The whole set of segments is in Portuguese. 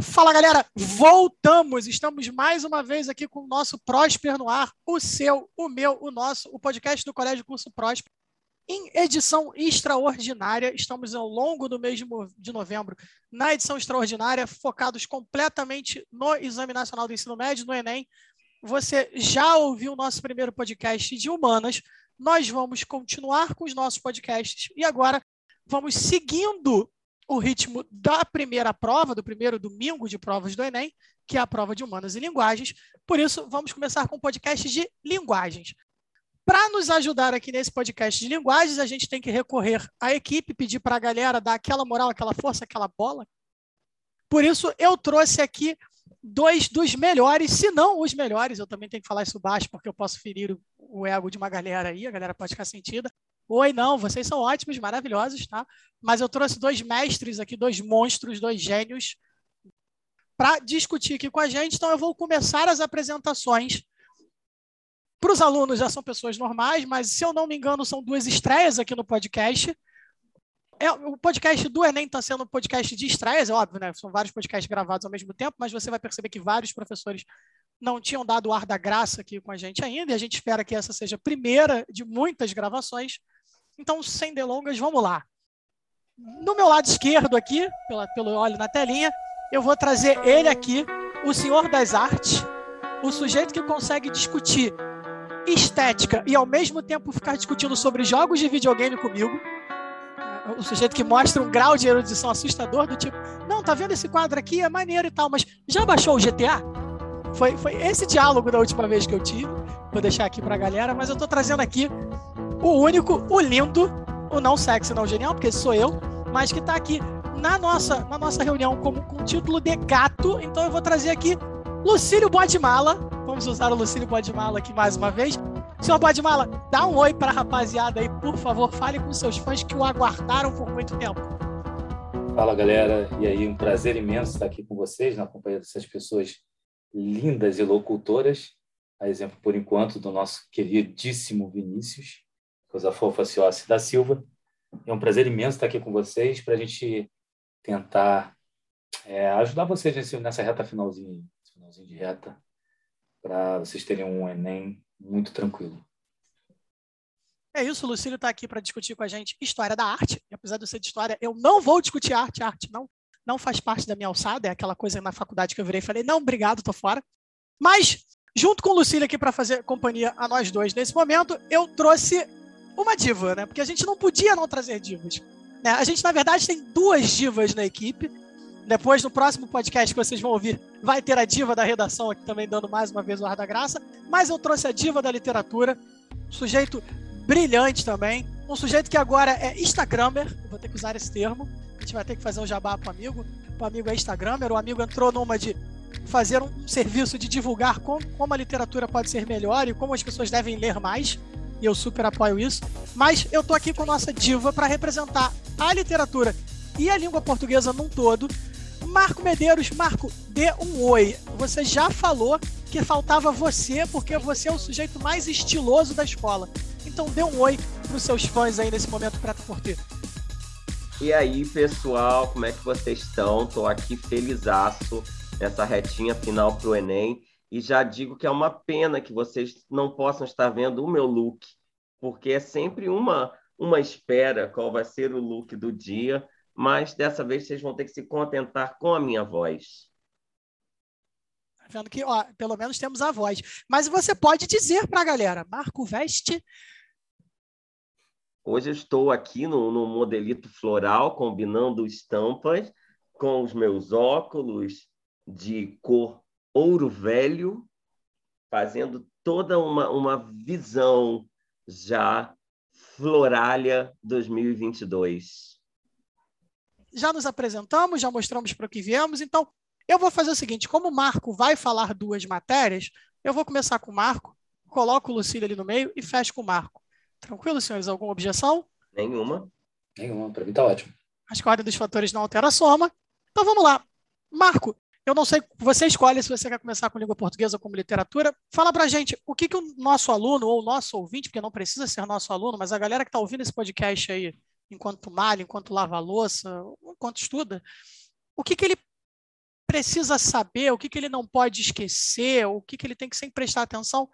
Fala galera, voltamos! Estamos mais uma vez aqui com o nosso Prosper no ar, o seu, o meu, o nosso, o podcast do Colégio Curso Prosper. Em edição extraordinária, estamos ao longo do mês de novembro na edição extraordinária, focados completamente no Exame Nacional do Ensino Médio, no Enem. Você já ouviu o nosso primeiro podcast de humanas, nós vamos continuar com os nossos podcasts e agora vamos seguindo o ritmo da primeira prova, do primeiro domingo de provas do Enem, que é a prova de humanas e linguagens. Por isso, vamos começar com o podcast de linguagens. Para nos ajudar aqui nesse podcast de linguagens, a gente tem que recorrer à equipe, pedir para a galera dar aquela moral, aquela força, aquela bola. Por isso, eu trouxe aqui dois dos melhores, se não os melhores, eu também tenho que falar isso baixo, porque eu posso ferir o ego de uma galera aí, a galera pode ficar sentida. Oi, não, vocês são ótimos, maravilhosos, tá? Mas eu trouxe dois mestres aqui, dois monstros, dois gênios, para discutir aqui com a gente. Então, eu vou começar as apresentações. Para os alunos já são pessoas normais, mas se eu não me engano, são duas estreias aqui no podcast. É, o podcast do Enem está sendo um podcast de estreias, é óbvio, né? São vários podcasts gravados ao mesmo tempo, mas você vai perceber que vários professores não tinham dado o ar da graça aqui com a gente ainda, e a gente espera que essa seja a primeira de muitas gravações. Então, sem delongas, vamos lá. No meu lado esquerdo aqui, pela, pelo olho na telinha, eu vou trazer ele aqui, o senhor das artes, o sujeito que consegue discutir estética e ao mesmo tempo ficar discutindo sobre jogos de videogame comigo. O sujeito que mostra um grau de erudição assustador, do tipo, não, tá vendo esse quadro aqui, é maneiro e tal, mas já baixou o GTA? Foi, foi esse diálogo da última vez que eu tive. Vou deixar aqui pra galera, mas eu tô trazendo aqui o único, o lindo, o não sexy, não genial, porque sou eu, mas que está aqui na nossa, na nossa reunião como, com o título de gato. Então eu vou trazer aqui Lucílio Bodmala. Vamos usar o Lucílio Bodmala aqui mais uma vez. Senhor Bodmala, dá um oi para a rapaziada aí, por favor. Fale com seus fãs que o aguardaram por muito tempo. Fala, galera. E aí, um prazer imenso estar aqui com vocês, na companhia dessas pessoas lindas e locutoras. A exemplo, por enquanto, do nosso queridíssimo Vinícius coisa fofa Ciossi da Silva. É um prazer imenso estar aqui com vocês para a gente tentar é, ajudar vocês nesse, nessa reta finalzinha, finalzinho de reta, para vocês terem um Enem muito tranquilo. É isso, o Lucílio está aqui para discutir com a gente história da arte. E apesar de eu ser de história, eu não vou discutir arte. arte não, não faz parte da minha alçada. É aquela coisa na faculdade que eu virei e falei: não, obrigado, tô fora. Mas, junto com o Lucílio aqui para fazer companhia a nós dois nesse momento, eu trouxe uma diva, né? Porque a gente não podia não trazer divas. Né? A gente, na verdade, tem duas divas na equipe. Depois, no próximo podcast que vocês vão ouvir, vai ter a diva da redação aqui também dando mais uma vez o ar da graça. Mas eu trouxe a diva da literatura, sujeito brilhante também, um sujeito que agora é Instagrammer, vou ter que usar esse termo, a gente vai ter que fazer um jabá para o amigo. O amigo é Instagrammer, o amigo entrou numa de fazer um serviço de divulgar como, como a literatura pode ser melhor e como as pessoas devem ler mais e eu super apoio isso. Mas eu tô aqui com a nossa diva para representar a literatura e a língua portuguesa num todo. Marco Medeiros, Marco, dê um oi. Você já falou que faltava você, porque você é o sujeito mais estiloso da escola. Então dê um oi para os seus fãs aí nesse momento prata por ter. E aí, pessoal, como é que vocês estão? Tô aqui felizaço nessa retinha final pro Enem. E já digo que é uma pena que vocês não possam estar vendo o meu look, porque é sempre uma, uma espera qual vai ser o look do dia, mas dessa vez vocês vão ter que se contentar com a minha voz. Tá vendo que, ó, pelo menos temos a voz. Mas você pode dizer para a galera, Marco Veste. Hoje eu estou aqui no, no modelito floral, combinando estampas com os meus óculos de cor ouro velho, fazendo toda uma, uma visão já Floralha 2022. Já nos apresentamos, já mostramos para o que viemos, então eu vou fazer o seguinte: como o Marco vai falar duas matérias, eu vou começar com o Marco, coloco o Lucílio ali no meio e fecho com o Marco. Tranquilo, senhores? Alguma objeção? Nenhuma. Nenhuma, para mim está ótimo. Acho que a ordem dos fatores não altera a soma. Então vamos lá. Marco, eu não sei, você escolhe se você quer começar com língua portuguesa ou com literatura. Fala pra gente o que, que o nosso aluno ou o nosso ouvinte, porque não precisa ser nosso aluno, mas a galera que está ouvindo esse podcast aí, enquanto malha, enquanto lava louça, enquanto estuda, o que, que ele precisa saber, o que, que ele não pode esquecer, o que, que ele tem que sempre prestar atenção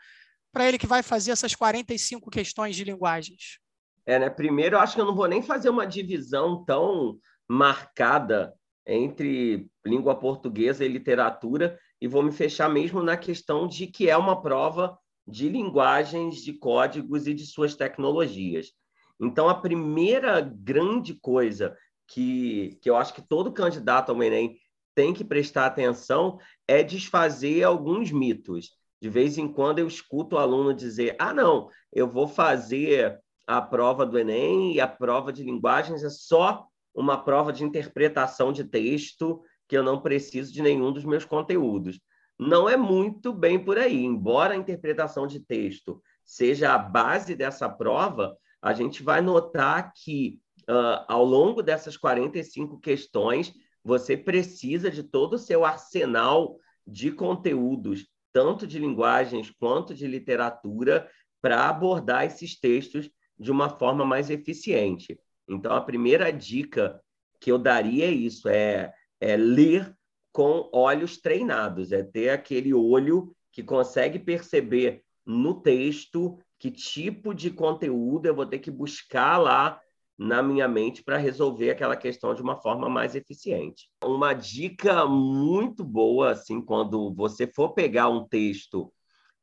para ele que vai fazer essas 45 questões de linguagens? É, né? Primeiro, eu acho que eu não vou nem fazer uma divisão tão marcada entre língua portuguesa e literatura e vou me fechar mesmo na questão de que é uma prova de linguagens, de códigos e de suas tecnologias. Então, a primeira grande coisa que, que eu acho que todo candidato ao Enem tem que prestar atenção é desfazer alguns mitos. De vez em quando eu escuto o aluno dizer: ah, não, eu vou fazer a prova do Enem e a prova de linguagens é só uma prova de interpretação de texto que eu não preciso de nenhum dos meus conteúdos. Não é muito bem por aí. Embora a interpretação de texto seja a base dessa prova, a gente vai notar que uh, ao longo dessas 45 questões, você precisa de todo o seu arsenal de conteúdos, tanto de linguagens quanto de literatura, para abordar esses textos de uma forma mais eficiente. Então, a primeira dica que eu daria é isso: é é ler com olhos treinados, é ter aquele olho que consegue perceber no texto que tipo de conteúdo eu vou ter que buscar lá na minha mente para resolver aquela questão de uma forma mais eficiente. Uma dica muito boa, assim, quando você for pegar um texto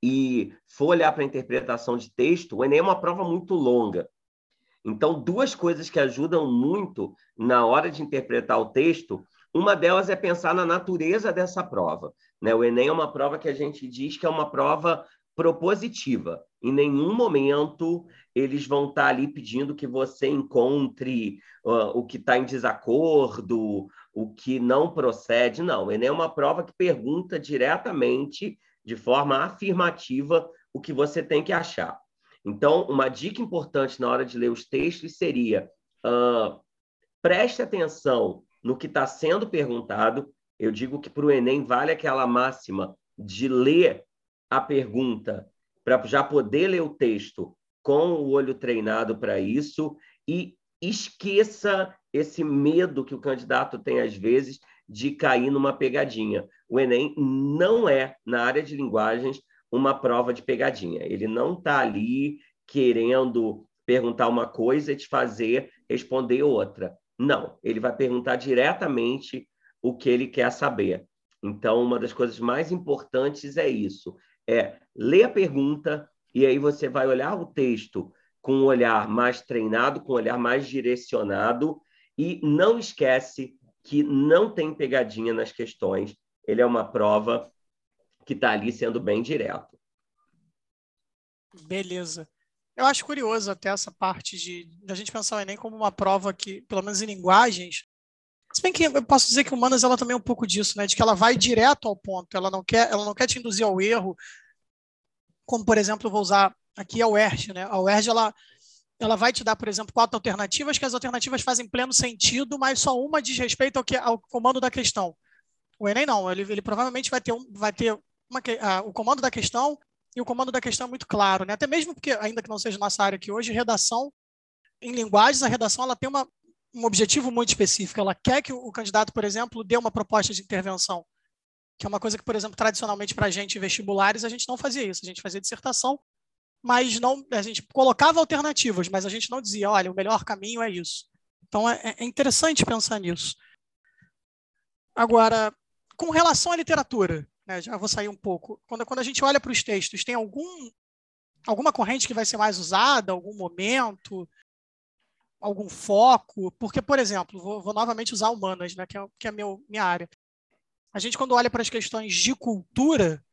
e for olhar para a interpretação de texto, o Enem é uma prova muito longa. Então, duas coisas que ajudam muito na hora de interpretar o texto uma delas é pensar na natureza dessa prova. Né? O Enem é uma prova que a gente diz que é uma prova propositiva. Em nenhum momento eles vão estar ali pedindo que você encontre uh, o que está em desacordo, o que não procede. Não, o Enem é uma prova que pergunta diretamente, de forma afirmativa, o que você tem que achar. Então, uma dica importante na hora de ler os textos seria uh, preste atenção no que está sendo perguntado. Eu digo que para o Enem vale aquela máxima de ler a pergunta para já poder ler o texto com o olho treinado para isso e esqueça esse medo que o candidato tem às vezes de cair numa pegadinha. O Enem não é, na área de linguagens, uma prova de pegadinha. Ele não está ali querendo perguntar uma coisa e te fazer responder outra. Não, ele vai perguntar diretamente o que ele quer saber. Então, uma das coisas mais importantes é isso: é ler a pergunta e aí você vai olhar o texto com um olhar mais treinado, com um olhar mais direcionado e não esquece que não tem pegadinha nas questões. Ele é uma prova que está ali sendo bem direto. Beleza. Eu acho curioso até essa parte de, de a gente pensar o Enem como uma prova que, pelo menos em linguagens, se bem que eu posso dizer que humanas ela também é um pouco disso, né? De que ela vai direto ao ponto, ela não quer, ela não quer te induzir ao erro, como por exemplo, eu vou usar aqui a UERJ, né? A UERJ ela ela vai te dar, por exemplo, quatro alternativas, que as alternativas fazem pleno sentido, mas só uma diz respeito ao, que, ao comando da questão. O Enem não, ele, ele provavelmente vai ter, um, vai ter uma, a, o comando da questão e o comando da questão é muito claro, né? Até mesmo porque, ainda que não seja nossa área aqui hoje, redação em linguagens, a redação ela tem uma, um objetivo muito específico. Ela quer que o candidato, por exemplo, dê uma proposta de intervenção, que é uma coisa que, por exemplo, tradicionalmente para a gente vestibulares a gente não fazia isso. A gente fazia dissertação, mas não a gente colocava alternativas, mas a gente não dizia, olha, o melhor caminho é isso. Então é, é interessante pensar nisso. Agora, com relação à literatura, né, já vou sair um pouco. Quando, quando a gente olha para os textos, tem algum, alguma corrente que vai ser mais usada, algum momento, algum foco? Porque, por exemplo, vou, vou novamente usar humanas, né, que é, que é meu, minha área. A gente, quando olha para as questões de cultura,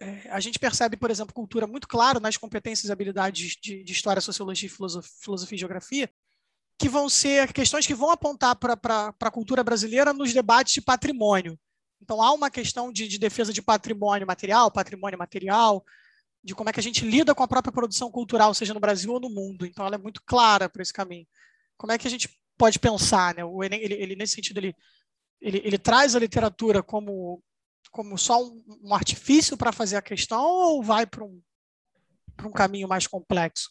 é, a gente percebe, por exemplo, cultura muito claro nas competências e habilidades de, de história, sociologia, filosofia, filosofia e geografia, que vão ser questões que vão apontar para a cultura brasileira nos debates de patrimônio. Então, há uma questão de, de, defesa de patrimônio material, patrimônio material, de como é que a gente lida com a própria produção cultural, seja no Brasil ou no mundo. Então, ela é muito clara para esse caminho. Como é que a gente pode pensar? Né? O Enem, ele, ele nesse sentido, ele, ele, ele, traz a literatura como, como só um, um artifício para fazer a questão ou vai para um, um caminho mais complexo?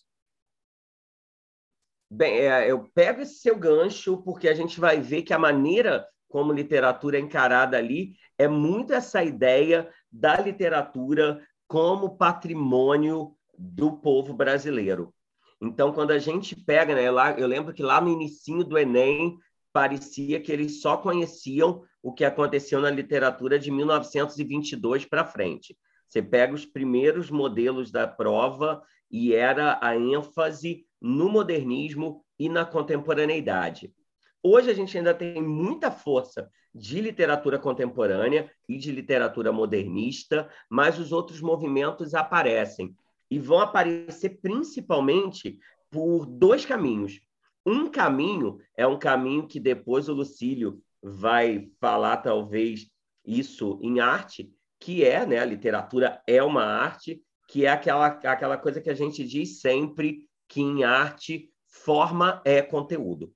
Bem, é, eu pego esse seu gancho porque a gente vai ver que a maneira como literatura encarada ali, é muito essa ideia da literatura como patrimônio do povo brasileiro. Então, quando a gente pega, né, lá, eu lembro que lá no início do Enem parecia que eles só conheciam o que aconteceu na literatura de 1922 para frente. Você pega os primeiros modelos da prova e era a ênfase no modernismo e na contemporaneidade. Hoje a gente ainda tem muita força de literatura contemporânea e de literatura modernista, mas os outros movimentos aparecem e vão aparecer principalmente por dois caminhos. Um caminho é um caminho que depois o Lucílio vai falar, talvez, isso em arte, que é, né, a literatura é uma arte, que é aquela, aquela coisa que a gente diz sempre que em arte forma é conteúdo.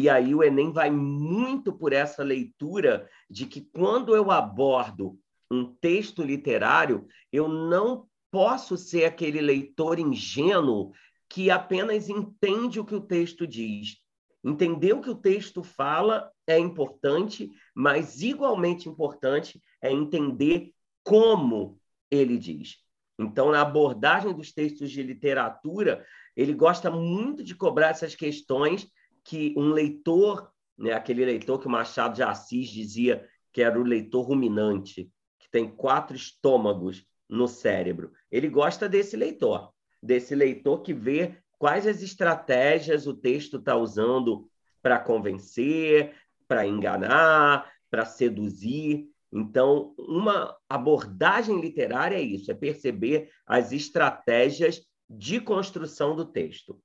E aí o Enem vai muito por essa leitura de que quando eu abordo um texto literário, eu não posso ser aquele leitor ingênuo que apenas entende o que o texto diz. Entender o que o texto fala é importante, mas igualmente importante é entender como ele diz. Então, na abordagem dos textos de literatura, ele gosta muito de cobrar essas questões que um leitor, né, aquele leitor que o Machado de Assis dizia que era o leitor ruminante, que tem quatro estômagos no cérebro. Ele gosta desse leitor, desse leitor que vê quais as estratégias o texto está usando para convencer, para enganar, para seduzir. Então, uma abordagem literária é isso, é perceber as estratégias de construção do texto.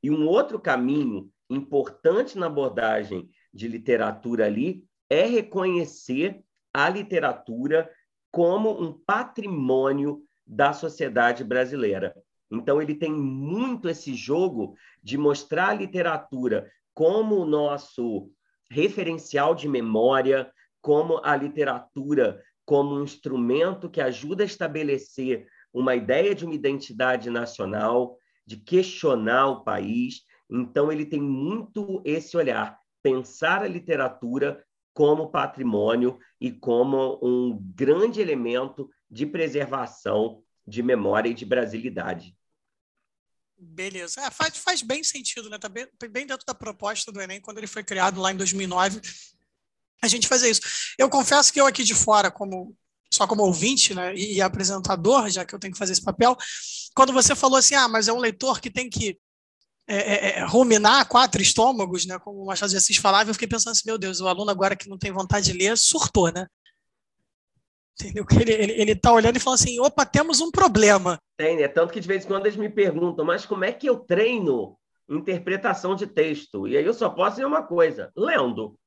E um outro caminho importante na abordagem de literatura ali é reconhecer a literatura como um patrimônio da sociedade brasileira. Então, ele tem muito esse jogo de mostrar a literatura como o nosso referencial de memória, como a literatura como um instrumento que ajuda a estabelecer uma ideia de uma identidade nacional, de questionar o país. Então, ele tem muito esse olhar, pensar a literatura como patrimônio e como um grande elemento de preservação de memória e de brasilidade. Beleza. É, faz, faz bem sentido, né? Tá bem, bem dentro da proposta do Enem, quando ele foi criado lá em 2009, a gente fazer isso. Eu confesso que eu aqui de fora, como só como ouvinte né, e, apresentador, já que eu tenho que fazer esse papel, quando você falou assim, ah, mas é um leitor que tem que é, é, é, ruminar quatro estômagos, né? Como o Machado de Assis falava, eu fiquei pensando assim, meu Deus, o aluno agora que não tem vontade de ler surtou, né? Entendeu? Ele, ele, ele tá olhando e falando assim, opa, temos um problema. Tem, né? Tanto que de vez em quando eles me perguntam, mas como é que eu treino interpretação de texto? E aí eu só posso dizer uma coisa, lendo.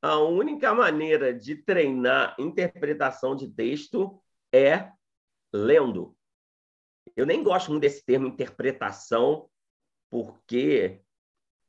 A única maneira de treinar interpretação de texto é lendo. Eu nem gosto muito desse termo interpretação, porque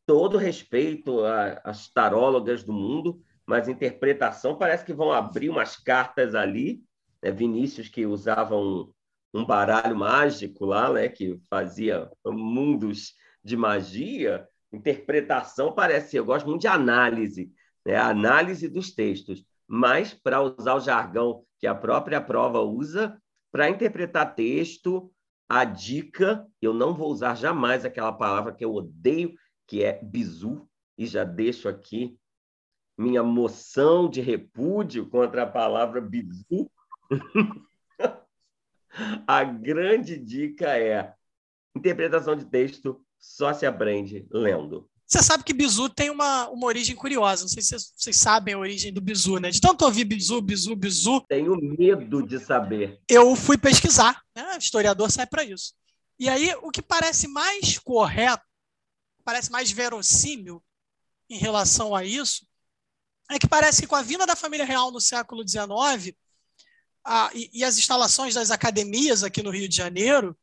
todo respeito às tarólogas do mundo, mas interpretação parece que vão abrir umas cartas ali. Né? Vinícius, que usava um, um baralho mágico lá, né? que fazia mundos de magia, interpretação parece. Eu gosto muito de análise, né? análise dos textos, mas para usar o jargão que a própria prova usa, para interpretar texto, a dica, eu não vou usar jamais aquela palavra que eu odeio, que é bizu, e já deixo aqui minha moção de repúdio contra a palavra bizu. a grande dica é: interpretação de texto só se aprende lendo. Você sabe que bizu tem uma, uma origem curiosa. Não sei se vocês, vocês sabem a origem do bizu, né? De tanto ouvir bizu, bizu, bizu. Tenho medo de saber. Eu fui pesquisar. Né? Historiador sai para isso. E aí, o que parece mais correto, parece mais verossímil em relação a isso, é que parece que com a vinda da família real no século XIX a, e, e as instalações das academias aqui no Rio de Janeiro,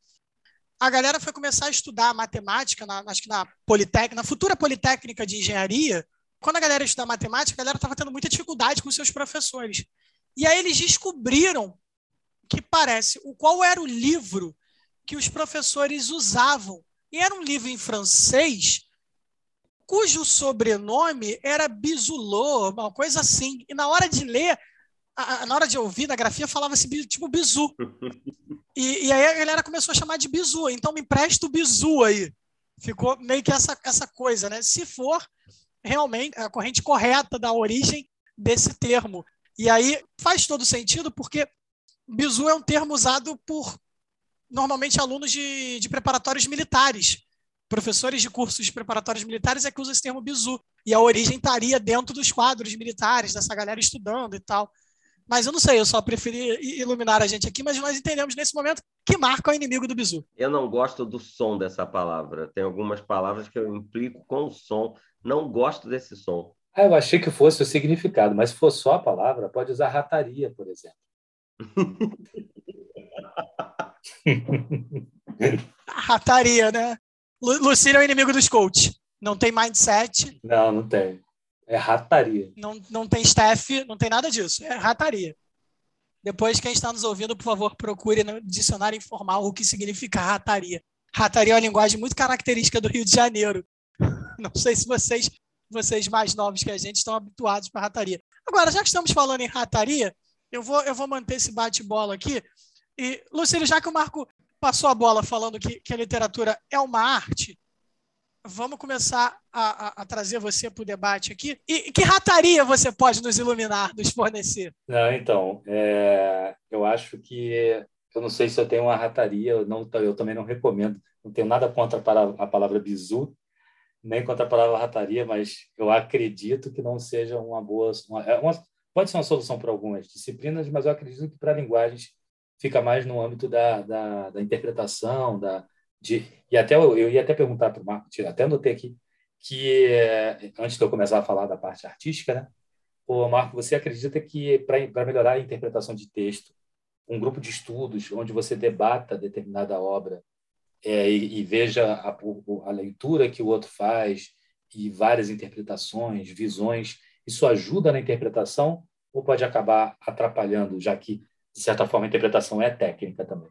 a galera foi começar a estudar matemática, na, acho que na Politécnica, na futura Politécnica de Engenharia. Quando a galera ia estudar matemática, a galera estava tendo muita dificuldade com seus professores. E aí eles descobriram que parece o qual era o livro que os professores usavam. E era um livro em francês cujo sobrenome era Bizulô, uma coisa assim. E na hora de ler, a, na hora de ouvir na grafia, falava-se tipo Bizu. E, e, aí a galera começou a chamar de Bizu. Então me empresta o Bizu aí. Ficou meio que essa, essa coisa, né? Se for realmente a corrente correta da origem desse termo. E aí faz todo sentido, porque bizu é um termo usado por normalmente alunos de, de preparatórios militares. Professores de cursos de preparatórios militares é que usam esse termo bizu. E a origem estaria dentro dos quadros militares, dessa galera estudando e tal. Mas eu não sei, eu só preferi iluminar a gente aqui, mas nós entendemos nesse momento que Marco é o inimigo do bizu. Eu não gosto do som dessa palavra. Tem algumas palavras que eu implico com o som. Não gosto desse som. Ah, eu achei que fosse o significado, mas se for só a palavra, pode usar rataria, por exemplo. rataria, né? Lucílio é o inimigo dos coaches. Não tem mindset. Não, não tem. É rataria. Não, não tem staff, não tem nada disso. É rataria. Depois, quem está nos ouvindo, por favor, procure no dicionário informal o que significa rataria. Rataria é uma linguagem muito característica do Rio de Janeiro. Não sei se vocês, vocês mais novos que a gente estão habituados para rataria. Agora, já que estamos falando em rataria, eu vou, eu vou manter esse bate-bola aqui. E, Lucílio, já que o Marco passou a bola falando que, que a literatura é uma arte, vamos começar a, a, a trazer você para o debate aqui. E que rataria você pode nos iluminar, nos fornecer? Não, então, é, eu acho que eu não sei se eu tenho uma rataria, eu, não, eu também não recomendo, não tenho nada contra a palavra bizu, nem contra a palavra rataria, mas eu acredito que não seja uma boa. Uma, é uma, pode ser uma solução para algumas disciplinas, mas eu acredito que para linguagens fica mais no âmbito da, da, da interpretação, da, de, e até eu, eu ia até perguntar para o Marco, até anotei aqui, que é, antes de eu começar a falar da parte artística, né? Marco, você acredita que para melhorar a interpretação de texto, um grupo de estudos onde você debata determinada obra é, e, e, veja a, a, leitura que o outro faz e várias interpretações, visões, isso ajuda na interpretação ou pode acabar atrapalhando, já que, de certa forma, a interpretação é técnica também?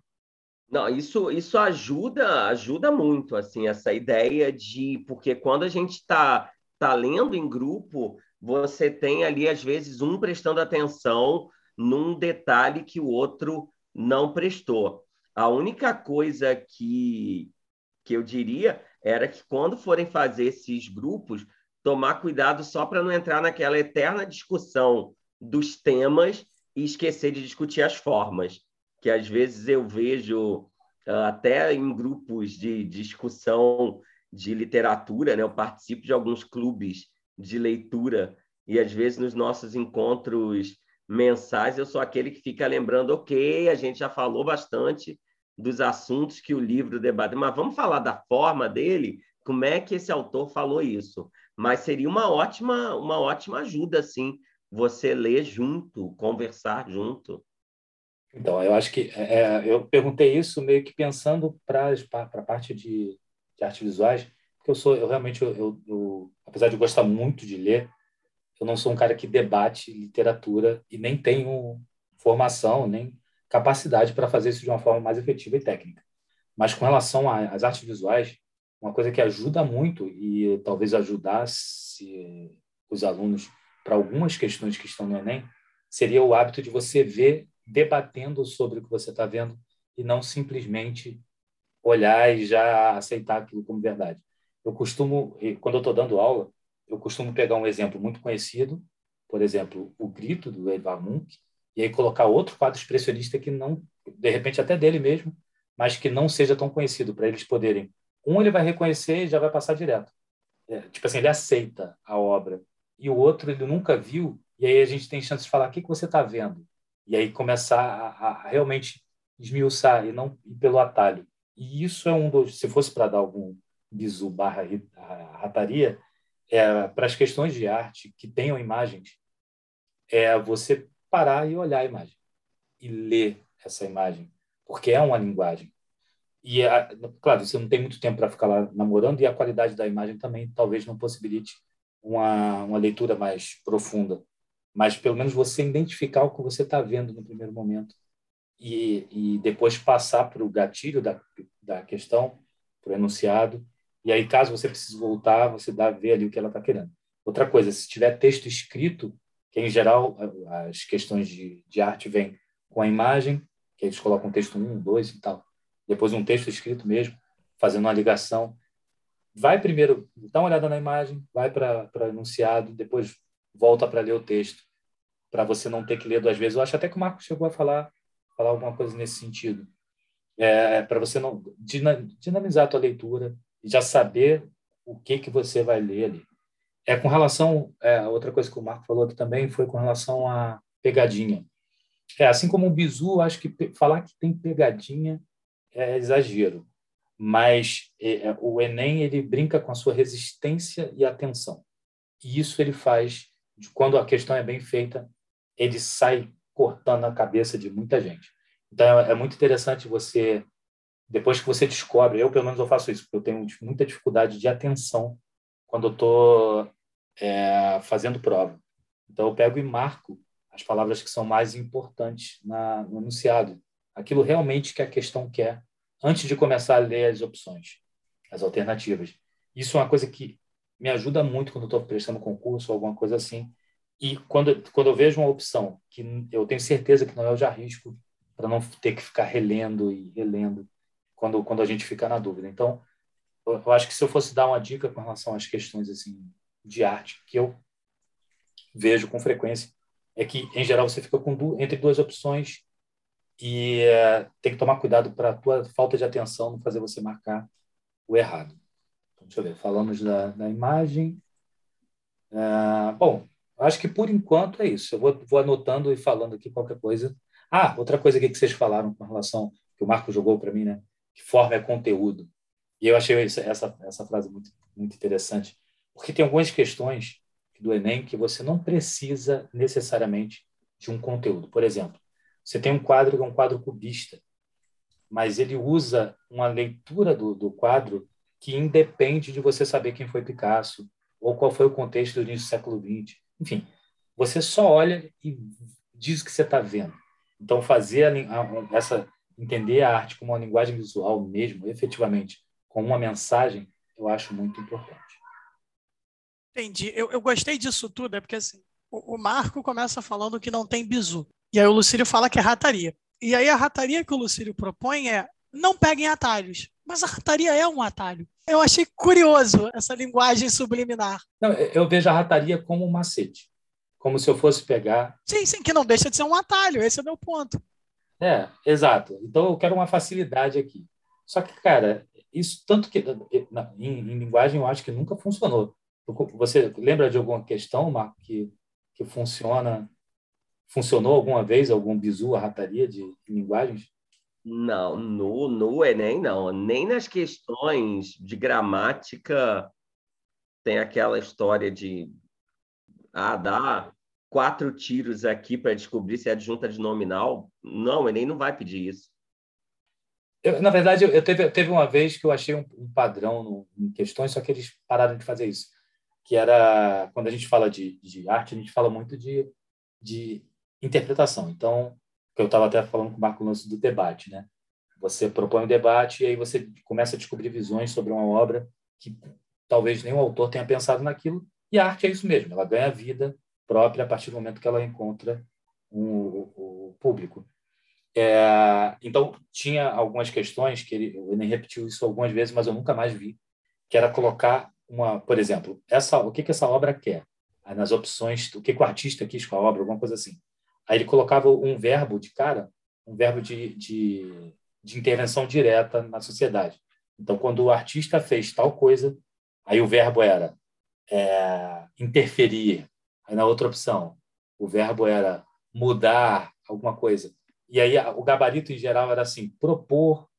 Não, isso, isso ajuda, ajuda muito, assim, essa ideia de... Porque quando a gente está tá lendo em grupo, você tem ali, às vezes, um prestando atenção num detalhe que o outro não prestou. A única coisa que, que eu diria era que quando forem fazer esses grupos, tomar cuidado só para não entrar naquela eterna discussão dos temas e esquecer de discutir as formas, que às vezes eu vejo ah, até em grupos de discussão de literatura, né? Eu participo de alguns clubes de leitura e às vezes nos nossos encontros mensais eu sou aquele que fica lembrando, ok, a gente já falou bastante dos assuntos que o livro debate, mas vamos falar da forma dele, como é que esse autor falou isso. Mas seria uma ótima, uma ótima ajuda, sim, você ler junto, conversar junto. Então, eu acho que é, é eu perguntei isso meio que pensando para a parte de, de artes visuais, porque eu sou, eu realmente, eu, eu, eu, apesar de gostar muito de ler, eu não sou um cara que debate literatura e nem tenho formação, nem capacidade para fazer isso de uma forma mais efetiva e técnica. Mas com relação às artes visuais, uma coisa que ajuda muito e talvez ajudasse os alunos para algumas questões que estão no Enem, seria o hábito de você ver debatendo sobre o que você está vendo e não simplesmente olhar e já aceitar aquilo como verdade. Eu costumo, quando eu estou dando aula, eu costumo pegar um exemplo muito conhecido, por exemplo, o Grito do Edvard Munch, e aí colocar outro quadro expressionista que não, de repente até dele mesmo, mas que não seja tão conhecido, para eles poderem. Um ele vai reconhecer e já vai passar direto. É, tipo assim, ele aceita a obra. E o outro ele nunca viu, e aí a gente tem chance de falar: o que, que você está vendo? E aí começar a, a, realmente esmiuçar e não ir pelo atalho. E isso é um dos. Se fosse para dar algum bizu barra rataria, é, para as questões de arte que tenham imagens, é você parar e olhar a imagem e ler essa imagem, porque é uma linguagem. E, é, claro, você não tem muito tempo para ficar lá namorando e a qualidade da imagem também talvez não possibilite uma, uma leitura mais profunda. Mas pelo menos você identificar o que você está vendo no primeiro momento e, e depois passar para o gatilho da, da questão, para o enunciado, E aí, caso você precise voltar, você dá ver ali o que ela está querendo. Outra coisa, se tiver texto escrito, que em geral as questões de, de arte vêm com a imagem, que eles colocam texto um, dois e tal, depois um texto escrito mesmo, fazendo uma ligação. Vai primeiro, dá uma olhada na imagem, vai para o enunciado, depois volta para ler o texto, para você não ter que ler duas vezes. Eu acho até que o Marco chegou a falar, falar alguma coisa nesse sentido. É, para você não dinamizar a tua leitura e já saber o que que você vai ler ali. É com relação é, outra coisa que o Marco falou aqui também foi com relação à pegadinha. É, assim como o bizu, acho que falar que tem pegadinha é exagero, mas é, é, o Enem ele brinca com a sua resistência e atenção. E isso ele faz de quando a questão é bem feita, ele sai cortando a cabeça de muita gente. Então é, é muito interessante você depois que você descobre, eu pelo menos eu faço isso, porque eu tenho muita dificuldade de atenção quando eu estou é, fazendo prova. Então eu pego e marco as palavras que são mais importantes na, no enunciado. Aquilo realmente que a questão quer, antes de começar a ler as opções, as alternativas. Isso é uma coisa que me ajuda muito quando estou prestando concurso ou alguma coisa assim. E quando, quando eu vejo uma opção que eu tenho certeza que não é, eu já risco para não ter que ficar relendo e relendo quando, quando a gente fica na dúvida. Então, eu, acho que se eu fosse dar uma dica com relação às questões assim de arte, que eu vejo com frequência, é que, em geral, você fica du entre duas opções e é, tem que tomar cuidado para a tua falta de atenção não fazer você marcar o errado. Então, deixa eu ver, falamos da, da imagem. É, bom, acho que por enquanto é isso. Eu vou, vou anotando e falando aqui qualquer coisa. Ah, outra coisa aqui que vocês falaram com relação, que o Marco jogou para mim, né? Que forma é conteúdo. E eu achei essa, essa, essa frase muito, muito interessante, porque tem algumas questões do Enem que você não precisa necessariamente de um conteúdo. Por exemplo, você tem um quadro que é um quadro cubista, mas ele usa uma leitura do, do quadro que independe de você saber quem foi Picasso ou qual foi o contexto do início do século XX. Enfim, você só olha e diz o que você está vendo. Então, fazer a, a, essa entender a arte como uma linguagem visual mesmo, efetivamente, como uma mensagem, eu acho muito importante. Entendi. Eu, eu gostei disso tudo, é porque assim, o, o, Marco começa falando que não tem bizu. E aí o Lucílio fala que é rataria. E aí a rataria que o Lucílio propõe é não peguem atalhos. Mas a rataria é um atalho. Eu achei curioso essa linguagem subliminar. Não, eu vejo a rataria como um macete. Como se eu fosse pegar. Sim, sim, que não deixa de ser um atalho. Esse é o meu ponto. É, exato. Então eu quero uma facilidade aqui. Só que, cara, isso tanto que em, em linguagem eu acho que nunca funcionou. Você lembra de alguma questão, Marco, que, que funciona, funcionou alguma vez, algum bizu, a rataria de linguagens? Não, no, no Enem não. Nem nas questões de gramática tem aquela história de ah, dar quatro tiros aqui para descobrir se é adjunta de nominal. Não, o Enem não vai pedir isso. Eu, na verdade, eu, teve, teve uma vez que eu achei um, um padrão no, em questões, só que eles pararam de fazer isso que era quando a gente fala de, de arte, a gente fala muito de, de interpretação. Então, que eu estava até falando com o Marco Lance do debate, né? Você propõe um debate e aí você começa a descobrir visões sobre uma obra que talvez nenhum autor tenha pensado naquilo. E a arte é isso mesmo, ela ganha vida própria a partir do momento que ela encontra o, o, o público. É, então, tinha algumas questões que ele, o Enem repetiu isso algumas vezes, mas eu nunca mais vi, que era colocar uma, por exemplo, essa, o que, que essa obra quer? Nas opções, o que, que o artista quis com a obra, alguma coisa assim. Aí ele colocava um verbo de cara, um verbo de, de, de intervenção direta na sociedade. Então, quando o artista fez tal coisa, aí o verbo era é, interferir. Aí na outra opção, o verbo era mudar alguma coisa. E aí o gabarito em geral era assim, propor,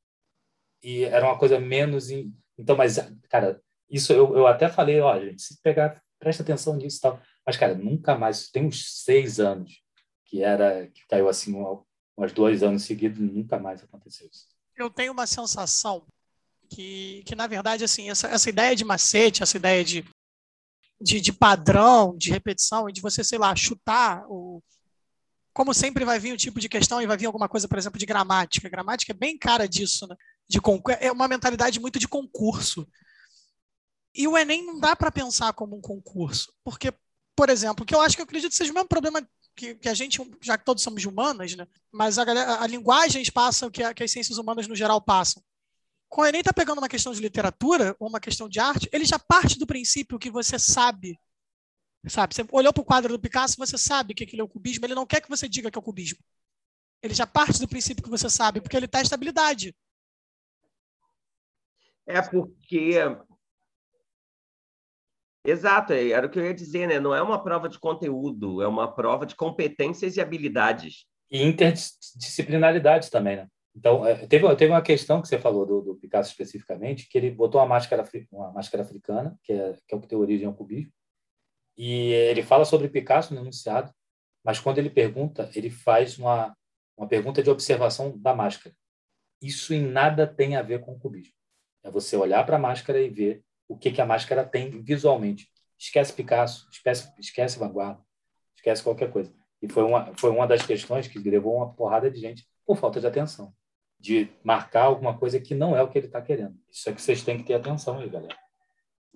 e era uma coisa menos. In... Então, mas, cara, isso eu, eu até falei, ó, gente, se pegar, presta atenção nisso e tal. Mas, cara, nunca mais, tem uns seis anos que era, que caiu assim, uns dois anos seguidos, nunca mais aconteceu isso. Eu tenho uma sensação que, que na verdade, assim, essa, essa ideia de macete, essa ideia de, de, de padrão, de repetição, e de você, sei lá, chutar o, como sempre vai vir o tipo de questão e vai vir alguma coisa, por exemplo, de gramática. Gramática é bem cara disso, né? De é uma mentalidade muito de concurso. E o Enem não dá para pensar como um concurso, porque, por exemplo, que eu acho que eu acredito que seja o mesmo problema que, que a gente, já que todos somos humanas, né? mas a, galera, a linguagem passa o que, que as ciências humanas no geral passam. Quando Enem está pegando uma questão de literatura ou uma questão de arte, ele já parte do princípio que você sabe. Sabe? Você olhou para o quadro do Picasso, você sabe que aquilo é o cubismo, ele não quer que você diga que é o cubismo. Ele já parte do princípio que você sabe, porque ele testa habilidade. É porque. Exato, é, era o que eu ia dizer, né? Não é uma prova de conteúdo, é uma prova de competências e habilidades. E interdisciplinaridade também, né? Então, é, teve, teve uma questão que você falou do, do, Picasso especificamente, que ele botou uma máscara, uma máscara africana, que é, que é o que tem origem ao cubismo, e ele fala sobre Picasso no enunciado, mas quando ele pergunta, ele faz uma, uma pergunta de observação da máscara. Isso em nada tem a ver com o cubismo. É você olhar para a máscara e ver o que, que a máscara tem visualmente. Esquece Picasso, esquece, esquece Vanguarda, esquece qualquer coisa. E foi uma, foi uma das questões que levou uma porrada de gente por falta de atenção de marcar alguma coisa que não é o que ele está querendo. Isso é que vocês têm que ter atenção aí, galera.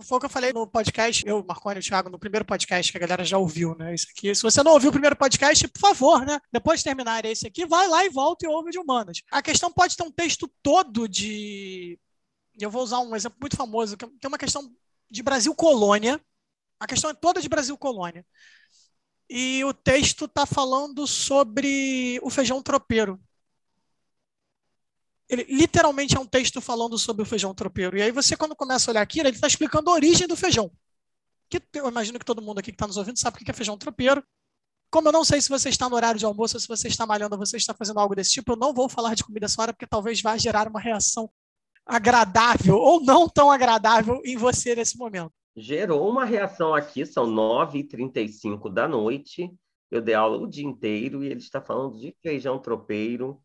Foi o que eu falei no podcast, eu, Marconi e o Thiago, no primeiro podcast que a galera já ouviu, né? Isso aqui. Se você não ouviu o primeiro podcast, por favor, né? Depois de terminar esse aqui, vai lá e volta e ouve de humanas. A questão pode ter um texto todo de. Eu vou usar um exemplo muito famoso, que é uma questão de Brasil colônia. A questão é toda de Brasil colônia. E o texto está falando sobre o feijão tropeiro ele literalmente é um texto falando sobre o feijão tropeiro. E aí você, quando começa a olhar aquilo, ele está explicando a origem do feijão. Que eu imagino que todo mundo aqui que está nos ouvindo sabe o que é feijão tropeiro. Como eu não sei se você está no horário de almoço, se você está malhando, ou você está fazendo algo desse tipo, eu não vou falar de comida essa hora, porque talvez vá gerar uma reação agradável ou não tão agradável em você nesse momento. Gerou uma reação aqui, são 9h35 da noite. Eu dei aula o dia inteiro e ele está falando de feijão tropeiro.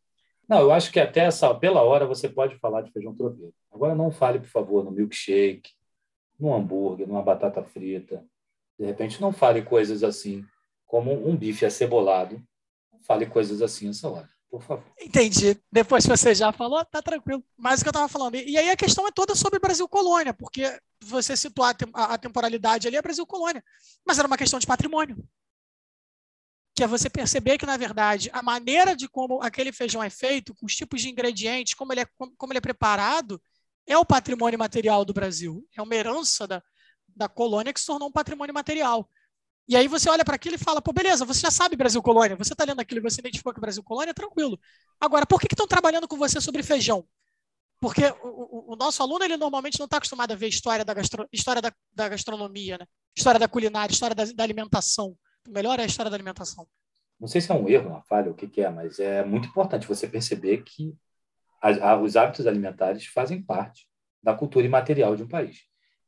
Não, eu acho que até essa, pela hora você pode falar de feijão tropeiro. Agora não fale, por favor, no milkshake, no hambúrguer, numa batata frita. De repente não fale coisas assim, como um bife acebolado. Fale coisas assim essa hora, por favor. Entendi. Depois que você já falou, tá tranquilo. Mas o que eu estava falando. E aí a questão é toda sobre Brasil Colônia, porque você situar a temporalidade ali é Brasil Colônia. Mas era uma questão de patrimônio que é você perceber que, na verdade, a maneira de como aquele feijão é feito, com os tipos de ingredientes, como ele é, como ele é preparado, é o patrimônio material do Brasil. É uma herança da, da colônia que se tornou um patrimônio material. E aí você olha para aquilo e fala, pô, beleza, você já sabe Brasil Colônia, você está lendo aquilo e você identificou que Brasil Colônia, tranquilo. Agora, por que estão trabalhando com você sobre feijão? Porque o, o, o nosso aluno, ele normalmente não está acostumado a ver história da, gastro, história da, da gastronomia, né? história da culinária, história da, da alimentação melhor é a história da alimentação. Não sei se é um erro, uma falha, o que, que é, mas é muito importante você perceber que a, a, os hábitos alimentares fazem parte da cultura imaterial de um país.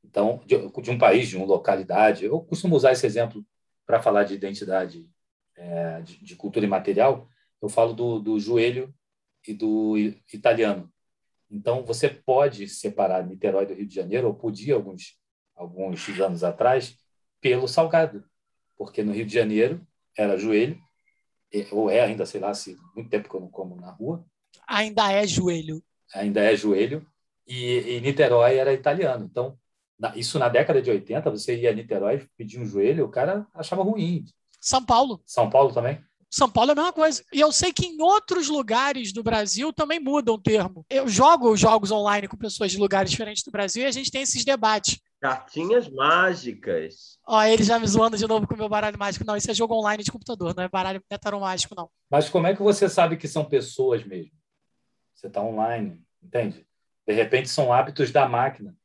Então, de, de, um país, de uma localidade, eu costumo usar esse exemplo para falar de identidade é, de, de, cultura imaterial, eu falo do, do joelho e do italiano. Então, você pode separar Niterói do Rio de Janeiro, ou podia alguns, alguns anos atrás, pelo salgado porque no Rio de Janeiro era joelho, ou é ainda, sei lá, se muito tempo que eu não como na rua. Ainda é joelho. Ainda é joelho. E, e Niterói era italiano. Então, isso na década de 80, você ia a Niterói pedir um joelho, o cara achava ruim. São Paulo. São Paulo também? São Paulo é a mesma coisa. E eu sei que em outros lugares do Brasil também mudam o termo. Eu jogo jogos online com pessoas de lugares diferentes do Brasil e a gente tem esses debates. Cartinhas mágicas. Ó, ele já me zoando de novo com o meu baralho mágico. Não, isso é jogo online de computador, não é baralho mágico, não. Mas como é que você sabe que são pessoas mesmo? Você está online, entende? De repente são hábitos da máquina.